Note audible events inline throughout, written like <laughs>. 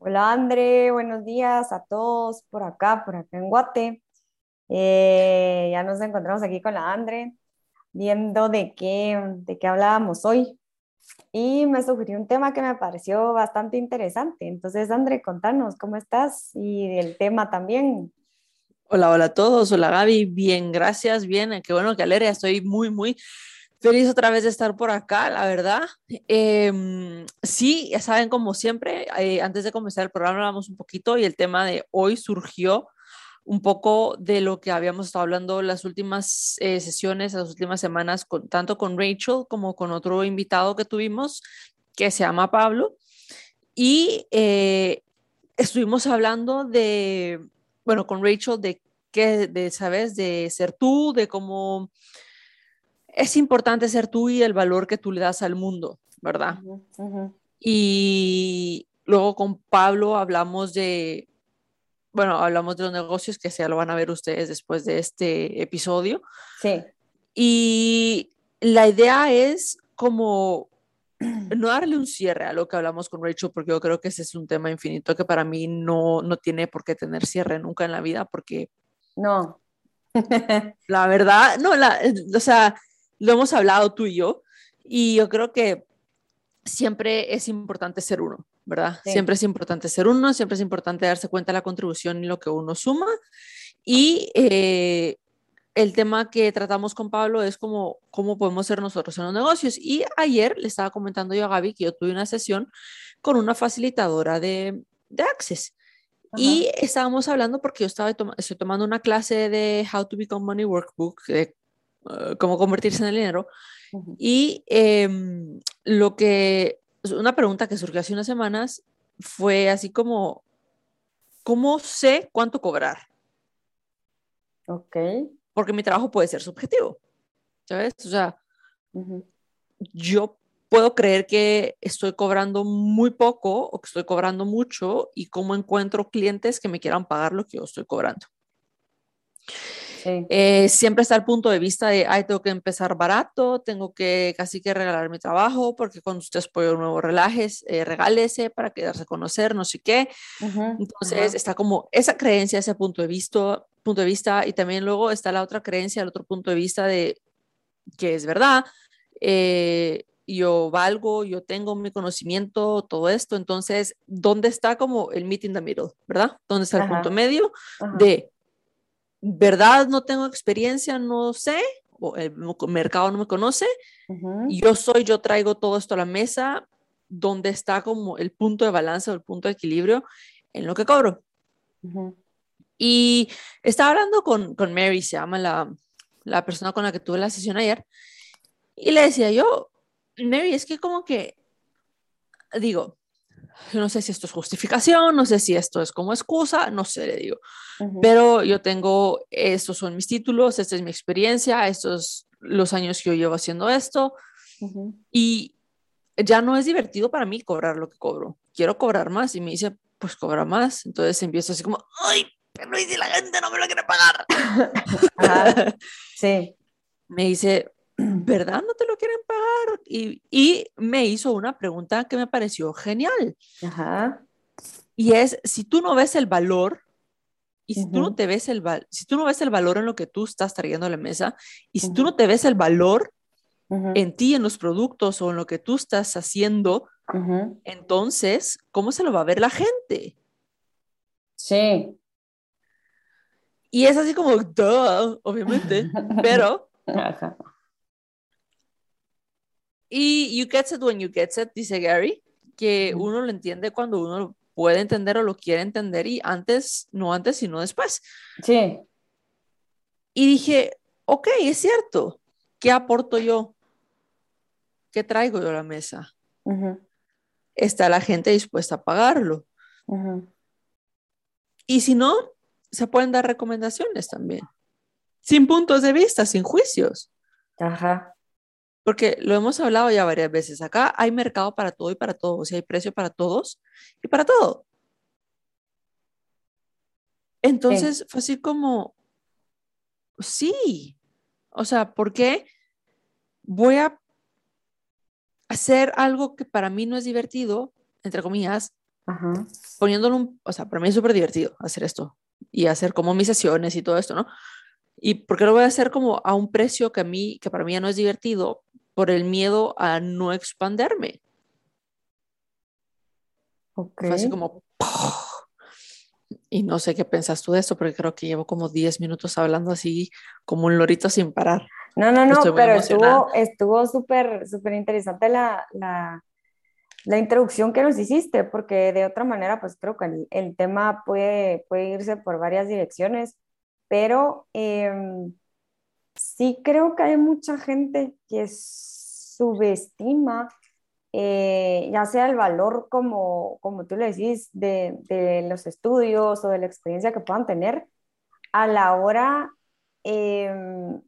Hola André, buenos días a todos por acá, por acá en Guate. Eh, ya nos encontramos aquí con la André, viendo de qué, de qué hablábamos hoy. Y me sugirió un tema que me pareció bastante interesante. Entonces, André, contanos cómo estás y del tema también. Hola, hola a todos. Hola Gaby, bien, gracias, bien. Qué bueno que alegre, estoy muy, muy Feliz otra vez de estar por acá, la verdad. Em, sí, ya saben, como siempre, eh, antes de comenzar el programa hablamos un poquito y el tema de hoy surgió un poco de lo que habíamos estado hablando las últimas eh, sesiones, las últimas semanas, tanto con Rachel como con otro invitado que tuvimos, que se llama Pablo. Y eh, estuvimos hablando de, bueno, con Rachel, de qué, de, ¿sabes? De ser tú, de cómo es importante ser tú y el valor que tú le das al mundo, ¿verdad? Y luego con Pablo hablamos de, bueno, hablamos de los negocios que ya lo van a ver ustedes después de este episodio. Sí. Y la idea es como no darle un cierre a lo que hablamos con Rachel, porque yo creo que ese es un tema infinito que para mí no, no tiene por qué tener cierre nunca en la vida, porque... No. <laughs> la verdad, no, la, o sea, lo hemos hablado tú y yo, y yo creo que siempre es importante ser uno, ¿verdad? Siempre es importante ser uno, siempre es importante darse cuenta de la contribución y lo que uno suma. Y eh, el tema que tratamos con Pablo es como cómo podemos ser nosotros en los negocios. Y ayer le estaba comentando yo a Gaby que yo tuve una sesión con una facilitadora de, de Access. Y estábamos hablando porque yo estaba estoy tomando una clase de How to Become Money Workbook, de cómo convertirse en el dinero. Y em, lo que, una pregunta que surgió hace unas semanas fue así como, ¿cómo sé cuánto cobrar? Ok. Porque mi trabajo puede ser subjetivo, ¿sabes? O sea, yo puedo creer que estoy cobrando muy poco o que estoy cobrando mucho y cómo encuentro clientes que me quieran pagar lo que yo estoy cobrando. Eh, siempre está el punto de vista de, ay, tengo que empezar barato, tengo que casi que regalar mi trabajo, porque cuando usted es un nuevo relajes, eh, regálese para quedarse a conocer, no sé qué. Entonces está como esa creencia, ese punto de, vista, punto de vista, y también luego está la otra creencia, el otro punto de vista de que es verdad, eh, yo valgo, yo tengo mi conocimiento, todo esto, entonces, ¿dónde está como el meet in the middle, verdad? ¿Dónde está el punto medio de verdad no tengo experiencia, no sé, o el mercado no me conoce, yo soy, yo traigo todo esto a la mesa, donde está como el punto de balance o el punto de equilibrio en lo que cobro. Y estaba hablando con, con Mary, se llama la, la persona con la que tuve la sesión ayer, y le decía yo, Mary, es que como que, digo, no sé si esto es justificación, no sé si esto es como excusa, no sé, le digo. Pero yo tengo, estos son mis títulos, esta es mi experiencia, estos los años que yo llevo haciendo esto. Y ya no es divertido para mí cobrar lo que cobro. Quiero cobrar más y me dice, pues cobra más. Entonces empiezo así como, ay, pero ¿y si la gente no me lo quiere pagar? <laughs> sí. <laughs> Me dice, ¿verdad? No te lo quieren pagar. Y, y me hizo una pregunta que me pareció genial. Ajá. Y es, si tú no ves el valor, y si tú no te ves el si tú no ves el valor en lo que tú estás trayendo a la mesa, y si tú no te ves el valor en ti, en los productos o en lo que tú estás haciendo, entonces, ¿cómo se lo va a ver la gente? Sí. Y es así como, duh, obviamente, <laughs> pero y you get it when you get it, dice Gary, que uno lo entiende cuando uno lo puede entender o lo quiere entender y antes, no antes, sino después. Sí. Y dije, ok, es cierto, ¿qué aporto yo? ¿Qué traigo yo a la mesa? ¿Está la gente dispuesta a pagarlo? Y si no, se pueden dar recomendaciones también, sin puntos de vista, sin juicios. Ajá porque lo hemos hablado ya varias veces. Acá hay mercado para todo y para todos, o sea, hay precio para todos y para todo. Entonces fue así como, sí, o sea, ¿por qué voy a hacer algo que para mí no es divertido, entre comillas, poniéndolo, un, o sea, para mí es súper divertido hacer esto y hacer como mis sesiones y todo esto, ¿no? ¿Y por qué lo voy a hacer como a un precio que a mí, que para mí ya no es divertido? Por el miedo a no expanderme. Ok. Fue así como... Y no sé qué pensas tú de esto, porque creo que llevo como 10 minutos hablando así como un lorito sin parar. No, no, no, pero estuvo estuvo súper súper interesante la, la, la, introducción que nos hiciste, porque de otra manera, pues creo que el, el tema puede, puede irse por varias direcciones, pero em, sí creo que hay mucha gente que subestima eh, ya sea el valor como, como tú le decís, de, de, los estudios o de la experiencia que puedan tener a la hora em,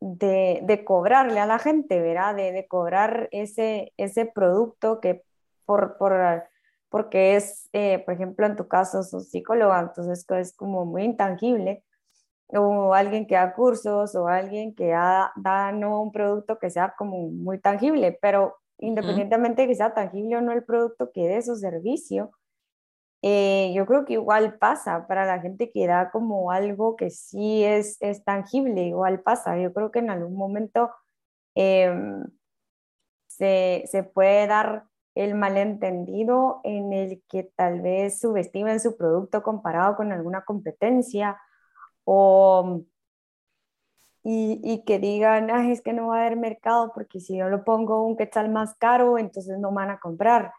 de, de, cobrarle a la gente, ¿verdad? De, de, cobrar ese, ese producto que por, por porque es, eh, por ejemplo, en tu caso, sos psicóloga, entonces es como muy intangible, o alguien que da cursos, o alguien que da, da no un producto que sea como muy tangible, pero independientemente de que sea tangible o no el producto que dé su servicio, eh, yo creo que igual pasa para la gente que da como algo que sí es, es tangible, igual pasa. Yo creo que en algún momento em, se, se, puede dar el malentendido en el que tal vez subestimen su producto comparado con alguna competencia o y, que digan, es que no va a haber mercado porque si yo lo pongo un quetzal más caro, entonces no van a comprar.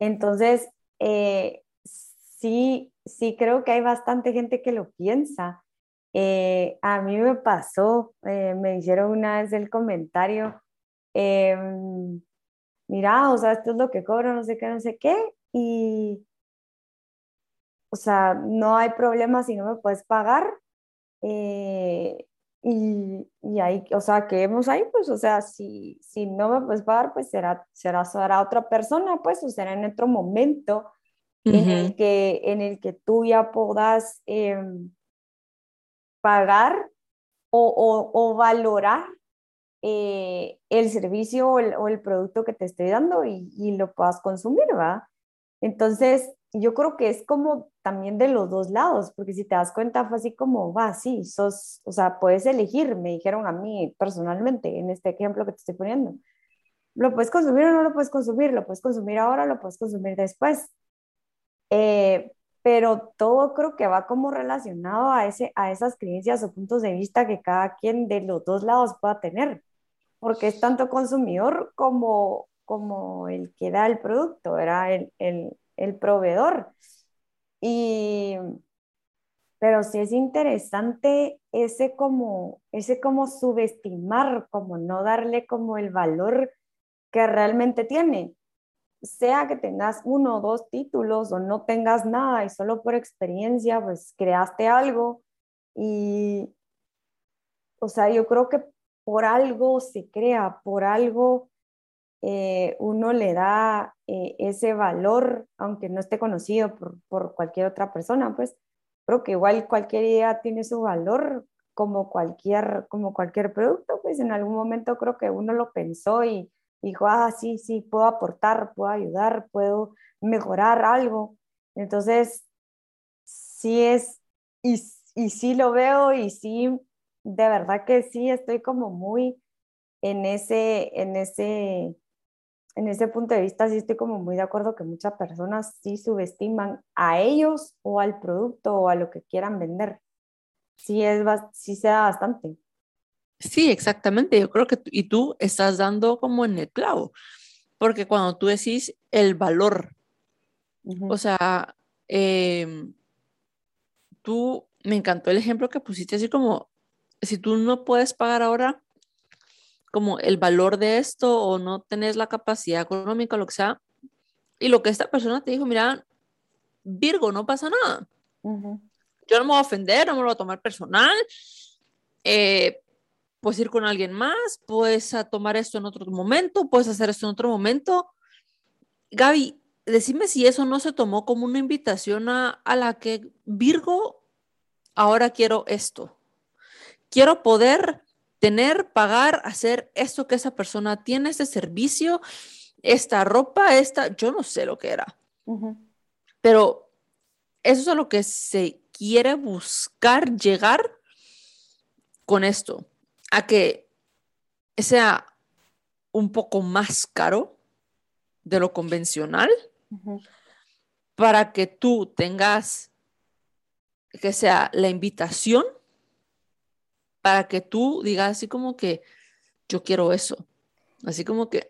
Entonces, eh, sí, sí creo que hay bastante gente que lo piensa. Eh, a mí me pasó, eh, me hicieron una vez el comentario, em, mira, o sea, esto es lo que cobro, no sé qué, no sé qué, y, o sea, no hay problema si no me puedes pagar. Y, y, ahí, o sea, que hemos ahí, pues, o sea, si, si no me puedes pagar, pues será, será, será otra persona, pues, o será en otro momento en, el que, en el que tú ya puedas em, pagar o, o, valorar eh, el servicio o el, o el, producto que te estoy dando y, y lo puedas consumir, ¿va? Entonces, yo creo que es como también de los dos lados, porque si te das cuenta fue así como, va, sí, sos, o sea, puedes elegir, me dijeron a mí personalmente en este ejemplo que te estoy poniendo. Lo puedes consumir o no lo puedes consumir, lo puedes consumir ahora, lo puedes consumir después. Eh, pero todo creo que va como relacionado a, ese, a esas creencias o puntos de vista que cada quien de los dos lados pueda tener, porque es tanto consumidor como, como el que da el producto, era el, el, el proveedor. Y, pero sí es interesante ese como, ese como subestimar, como no darle como el valor que realmente tiene. Sea que tengas uno o dos títulos o no tengas nada y solo por experiencia pues creaste algo y, o sea, yo creo que por algo se crea, por algo eh, uno le da eh, ese valor, aunque no esté conocido por, por, cualquier otra persona, pues creo que igual cualquier idea tiene su valor como cualquier, como cualquier producto, pues en algún momento creo que uno lo pensó y dijo, ah, sí, sí, puedo aportar, puedo ayudar, puedo mejorar algo. Entonces, sí es, y, y sí lo veo y sí, de verdad que sí estoy como muy en ese, en ese, en ese punto de vista sí estoy como muy de acuerdo que muchas personas sí subestiman a ellos o al producto o a lo que quieran vender. Sí, es, sí se da bastante. Sí, exactamente. Yo creo que y tú estás dando como en el clavo, porque cuando tú decís el valor, o sea, em, tú, me encantó el ejemplo que pusiste así como, si tú no puedes pagar ahora, como el valor de esto o no tenés la capacidad económica, lo que sea. Y lo que esta persona te dijo, mira, Virgo, no pasa nada. Yo no me voy a ofender, no me lo voy a tomar personal. Eh, puedes ir con alguien más, puedes tomar esto en otro momento, puedes hacer esto en otro momento. Gaby, decime si eso no se tomó como una invitación a, a la que Virgo, ahora quiero esto. Quiero poder tener, pagar, hacer esto que esa persona tiene, este servicio, esta ropa, esta, yo no sé lo que era. Pero eso es a lo que se quiere buscar llegar con esto, a que sea un poco más caro de lo convencional para que tú tengas que sea la invitación para que tú digas así como que yo quiero eso. Así como que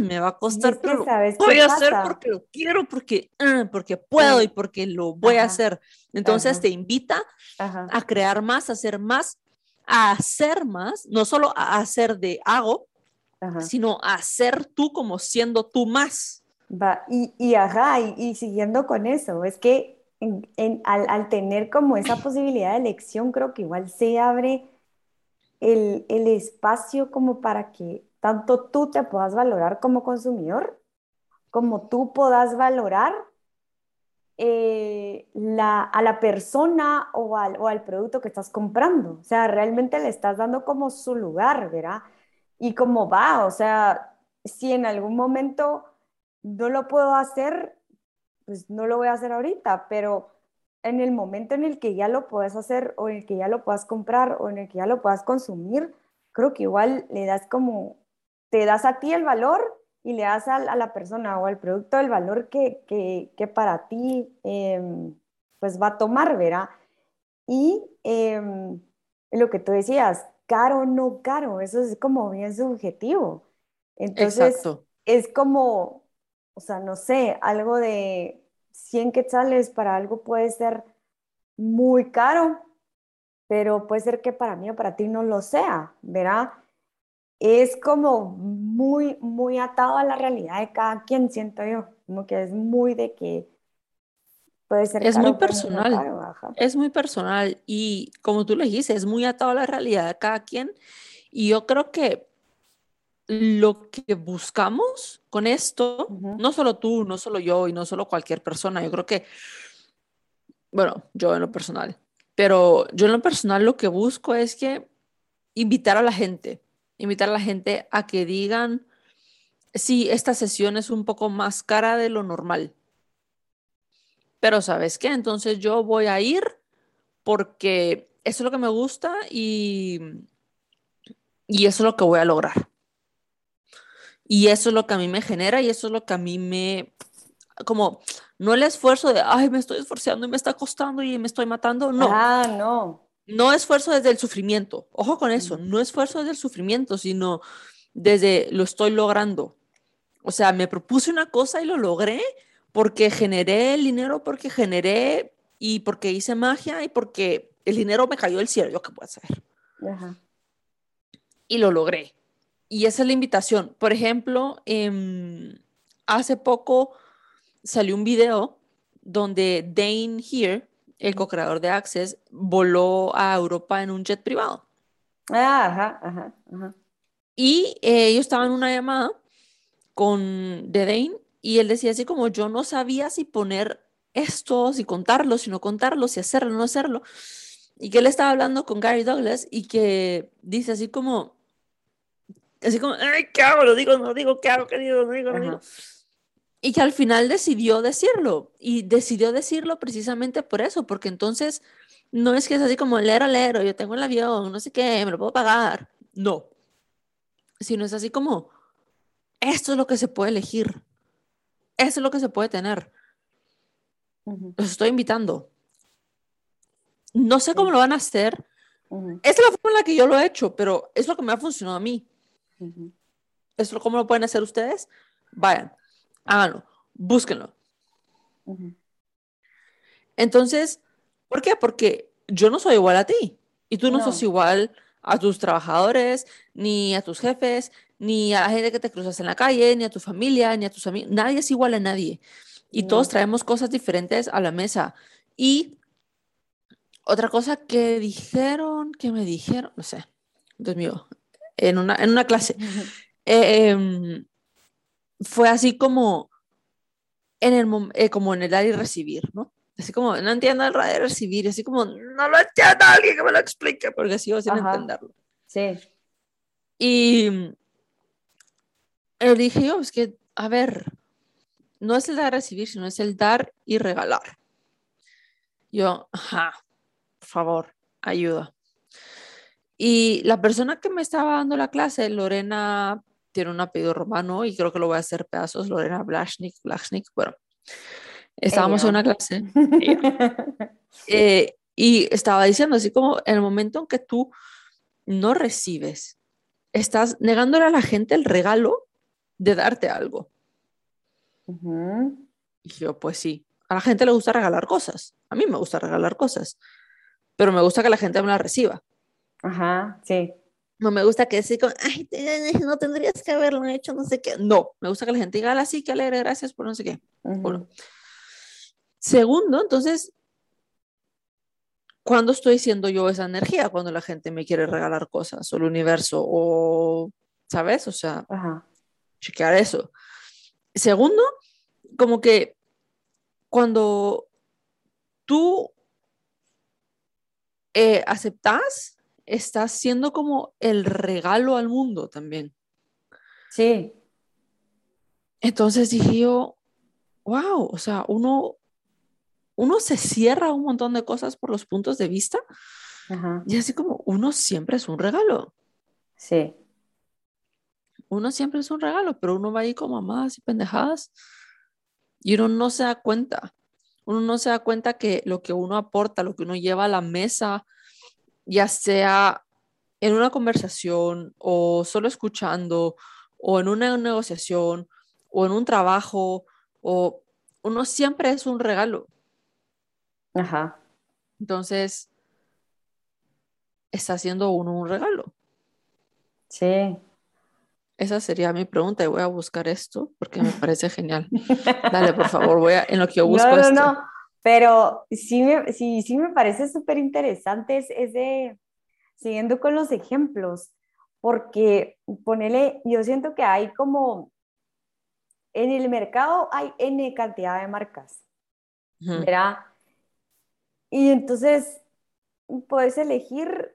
me va a costar, pero voy a hacer porque lo quiero, porque, ah, porque puedo y porque lo voy a hacer. Entonces te invita a crear más, a hacer más, a hacer más, no solo a hacer de hago, sino a hacer tú como siendo tú más. Va, y, y ajá, y, siguiendo con eso, es que al, tener como esa posibilidad de elección, creo que igual se abre el, el espacio como para que tanto tú te puedas valorar como consumidor, como tú puedas valorar eh, la, a la persona o al, o al, producto que estás comprando. O sea, realmente le estás dando como su lugar, ¿verdad? Y cómo va, o sea, si en algún momento no lo puedo hacer, pues no lo voy a hacer ahorita, pero en el momento en el que ya lo puedes hacer o en el que ya lo puedas comprar o en el que ya lo puedas consumir, creo que igual le das como te das a ti el valor y le das a, la persona o al producto el valor que, que, para ti em, pues va a tomar, ¿verdad? Y em, lo que tú decías, caro o no caro, eso es como bien subjetivo. Entonces, es como, o sea, no sé, algo de 100 quetzales para algo puede ser muy caro, pero puede ser que para mí o para ti no lo sea, ¿verdad? es como muy, muy atado a la realidad de cada quien, siento yo, como que es muy de que puede ser... Es muy personal, es muy personal y como tú le dijiste, es muy atado a la realidad de cada quien y yo creo que lo que buscamos con esto, no solo tú, no solo yo y no solo cualquier persona, yo creo que, bueno, yo en lo personal, pero yo en lo personal lo que busco es que invitar a la gente, invitar a la gente a que digan, sí, esta sesión es un poco más cara de lo normal. Pero ¿sabes qué? Entonces yo voy a ir porque eso es lo que me gusta y, y eso es lo que voy a lograr. Y eso es lo que a mí me genera y eso es lo que a mí me, como, no el esfuerzo de, ay, me estoy esforzando y me está costando y me estoy matando, no. Ah, no no esfuerzo desde el sufrimiento, ojo con eso, no esfuerzo desde el sufrimiento, sino desde lo estoy logrando. O sea, me propuse una cosa y lo logré porque generé el dinero, porque generé y porque hice magia y porque el dinero me cayó del cielo, yo qué puedo hacer. Y lo logré. Y esa es la invitación. Por ejemplo, em, hace poco salió un video donde Dane Here, el co-creador de Access, voló a Europa en un jet privado. Ah, ajá, ajá, ajá. Y eh, yo estaba en una llamada con Dane y él decía así como yo no sabía si poner esto, si contarlo, si no contarlo, si hacerlo, no hacerlo. Y que él estaba hablando con Gary Douglas y que dice así como, así como, Ay, ¿qué hago? Lo digo, no lo digo, ¿qué hago? ¿Qué digo? No digo, no digo. Y que al final decidió decirlo. Y decidió decirlo precisamente por eso, porque entonces no es que es así como lero, lero, yo tengo el avión, no sé qué, me lo puedo pagar. No. Sino es así como, esto es lo que se puede elegir. Esto es lo que se puede tener. Los estoy invitando. No sé cómo lo van a hacer. Esta es la forma en la que yo lo he hecho, pero es lo que me ha funcionado a mí. ¿Es lo, ¿Cómo lo pueden hacer ustedes? Vayan háganlo, búsquenlo. Entonces, ¿por qué? Porque yo no soy igual a ti y tú no, sos igual a tus trabajadores, ni a tus jefes, ni a la gente que te cruzas en la calle, ni a tu familia, ni a tus amigos. Nadie es igual a nadie. Y todos traemos cosas diferentes a la mesa. Y otra cosa que dijeron, que me dijeron, no sé, Dios mío, en una, en una clase, <laughs> fue así como en el, eh, como en el dar y recibir, ¿no? Así como, no entiendo el dar y recibir, así como, no lo entiendo, alguien que me lo explique, porque sigo sin entenderlo. Sí. Y él dije yo, es que, a ver, no es el dar y recibir, sino es el dar y regalar. Yo, ajá, por favor, ayuda. Y la persona que me estaba dando la clase, Lorena, tiene un apellido romano y creo que lo voy a hacer pedazos, Lorena Blashnik, Blashnik, bueno, estábamos en una clase <laughs> eh, y estaba diciendo así como en el momento en que tú no recibes, estás negándole a la gente el regalo de darte algo. Y yo, pues sí, a la gente le gusta regalar cosas, a mí me gusta regalar cosas, pero me gusta que la gente me la reciba. Ajá, sí. No me gusta que decir, ay, no tendrías que haberlo hecho, no sé qué. No, me gusta que la gente diga, así, que alegre, gracias por no sé qué. Segundo, entonces, ¿cuándo estoy siendo yo esa energía? Cuando la gente me quiere regalar cosas, o el universo, o, ¿sabes? O sea, chequear eso. Segundo, como que cuando tú eh, aceptas, estás siendo como el regalo al mundo también. Sí. Entonces dije yo, wow, o sea, uno, uno se cierra un montón de cosas por los puntos de vista. Y así como uno siempre es un regalo. Sí. Uno siempre es un regalo, pero uno va ahí como más y pendejadas y uno no se da cuenta. Uno no se da cuenta que lo que uno aporta, lo que uno lleva a la mesa, ya sea en una conversación o solo escuchando o en una negociación o en un trabajo o uno siempre es un regalo. Ajá. Entonces, está haciendo uno un regalo. Sí. Esa sería mi pregunta y voy a buscar esto porque me <laughs> parece genial. Dale, por favor, voy a, en lo que yo busco no, no, esto. No, pero sí me, sí, sí me parece súper interesante ese, siguiendo con los ejemplos, porque ponele, yo siento que hay como, en el mercado hay N cantidad de marcas, ¿verdad? Y entonces puedes elegir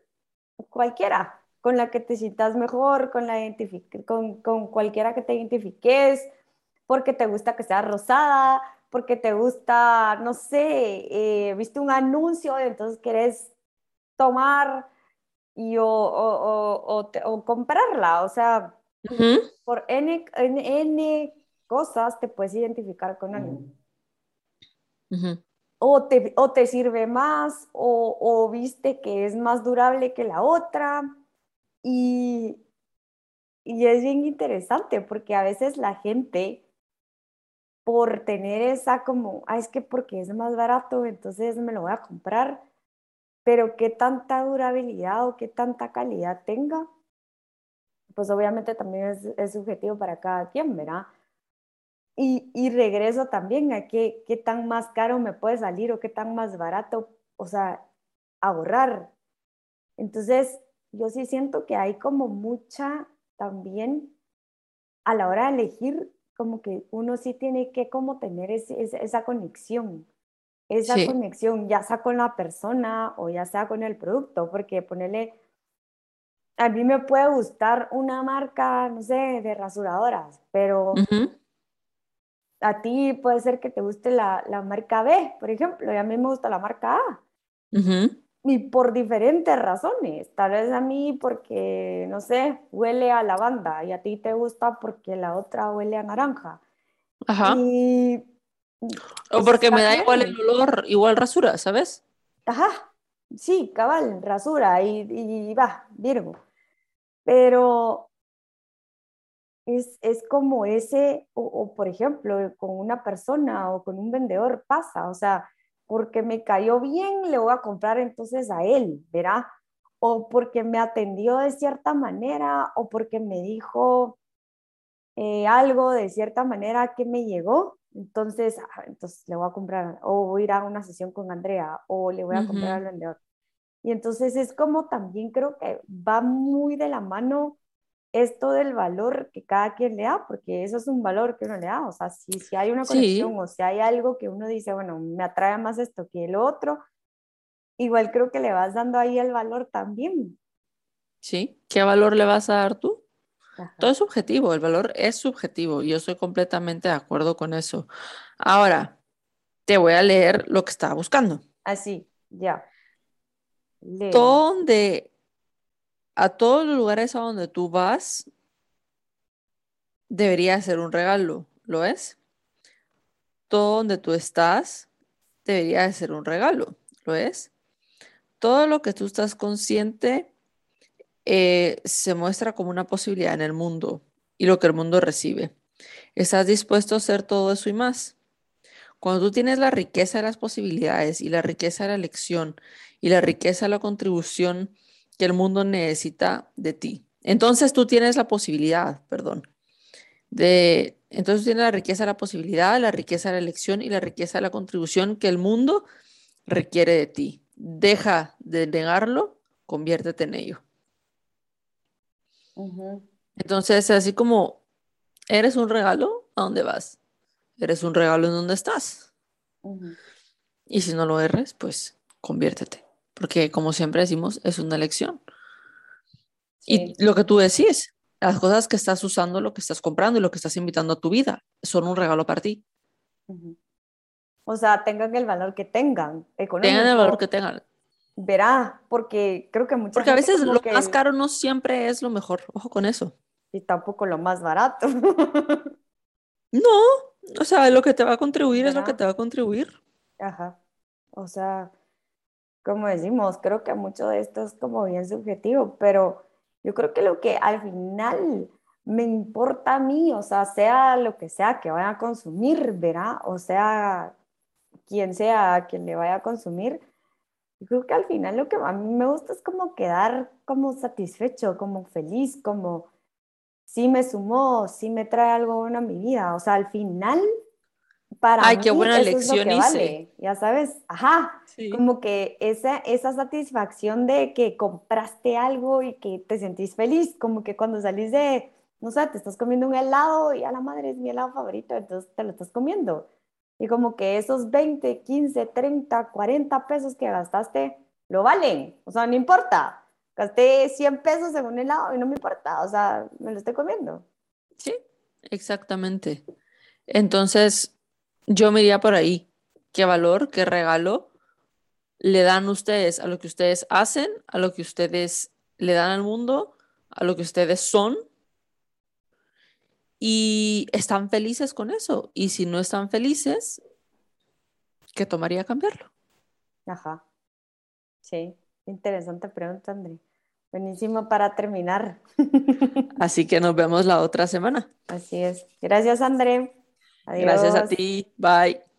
cualquiera, con la que te sientas mejor, con, la con, con cualquiera que te identifiques, porque te gusta que sea rosada, porque te gusta, no sé, eh, viste un anuncio y entonces quieres tomar y o, o, o, comprarla, o sea, por N, N, cosas te puedes identificar con alguien. o, te, o te sirve más, o viste que es más durable que la otra, y, y es bien interesante porque a veces la gente, por tener esa como, es que porque es más barato, entonces me lo voy a comprar, pero qué tanta durabilidad o qué tanta calidad tenga, pues obviamente también es, es subjetivo para cada quien, ¿verdad? Y, y, regreso también a qué, qué tan más caro me puede salir o qué tan más barato, o sea, ahorrar. Entonces, yo sí siento que hay como mucha también a la hora de elegir, como que uno sí tiene que como tener esa conexión, esa conexión, ya sea con la persona o ya sea con el producto, porque ponerle, a mí me puede gustar una marca, no sé, de rasuradoras, pero a ti puede ser que te guste la, la, marca B, por ejemplo, y a mí me gusta la marca A y por diferentes razones. Tal vez a mí porque, no sé, huele a lavanda y a ti te gusta porque la otra huele a naranja. Ajá. Y, o porque me da igual el olor, igual rasura, ¿sabes? Ajá, sí, cabal, rasura y, y va, Virgo. Pero es, es como ese, o, o por ejemplo, con una persona o con un vendedor pasa, o sea, porque me cayó bien, le voy a comprar entonces a él, ¿verá? O porque me atendió de cierta manera, o porque me dijo eh, algo de cierta manera que me llegó, entonces, ah, entonces le voy a comprar, o voy a ir a una sesión con Andrea, o le voy a comprar al vendedor. Y entonces es como también creo que va muy de la mano esto del valor que cada quien le da, porque eso es un valor que uno le da, o sea, si, si hay una conexión o si hay algo que uno dice, bueno, me atrae más esto que el otro, igual creo que le vas dando ahí el valor también. Sí, ¿qué valor le vas a dar tú? Todo es subjetivo, el valor es subjetivo y yo estoy completamente de acuerdo con eso. Ahora, te voy a leer lo que estaba buscando. Así, ya. Donde, a todos los lugares a donde tú vas, debería ser un regalo, ¿lo es? Todo donde tú estás debería ser un regalo, ¿lo es? Todo lo que tú estás consciente eh, se muestra como una posibilidad en el mundo y lo que el mundo recibe. ¿Estás dispuesto a hacer todo eso y más? Cuando tú tienes la riqueza de las posibilidades y la riqueza de la elección y la riqueza de la contribución que el mundo necesita de ti, entonces tú tienes la posibilidad, perdón, de, entonces tienes la riqueza de la posibilidad, la riqueza de la elección y la riqueza de la contribución que el mundo requiere de ti. Deja de negarlo, conviértete en ello. Entonces, así como eres un regalo, ¿a dónde vas? Eres un regalo en donde estás. Y si no lo eres, pues conviértete. Porque como siempre decimos, es una elección. Y lo que tú decís, las cosas que estás usando, lo que estás comprando y lo que estás invitando a tu vida, son un regalo para ti. O sea, tengan el valor que tengan. Tengan el valor que tengan verá, porque creo que muchas Porque a veces lo más caro no siempre es lo mejor, ojo con eso. Y tampoco lo más barato. <laughs> no, o sea, lo que te va a contribuir es lo que te va a contribuir. Ajá, o sea, como decimos, creo que mucho de esto es como bien subjetivo, pero yo creo que lo que al final me importa a mí, o sea, sea lo que sea que vaya a consumir, verá, o sea, quien sea quien le vaya a consumir, yo creo que al final lo que a mí me gusta es como quedar como satisfecho, como feliz, como sí me sumó, sí me trae algo bueno a mi vida. O sea, al final, para Ay, qué buena lección vale, ya sabes, ajá, como que esa, esa satisfacción de que compraste algo y que te sentís feliz, como que cuando salís de, no sé, te estás comiendo un helado y a la madre es mi helado favorito, entonces te lo estás comiendo. Y como que esos 20, 15, 30, 40 pesos que gastaste, lo valen. O sea, no importa. Gasté 100 pesos en un helado y no me importa. O sea, me lo estoy comiendo. Sí, exactamente. Entonces, yo me iría por ahí. ¿Qué valor, qué regalo le dan ustedes a lo que ustedes hacen, a lo que ustedes le dan al mundo, a lo que ustedes son y están felices con eso. Y si no están felices, ¿qué tomaría cambiarlo? Ajá. Sí, interesante pregunta, André. Buenísimo para terminar. <laughs> Así que nos vemos la otra semana. Así es. Gracias, André. Adiós. Gracias a ti. Bye.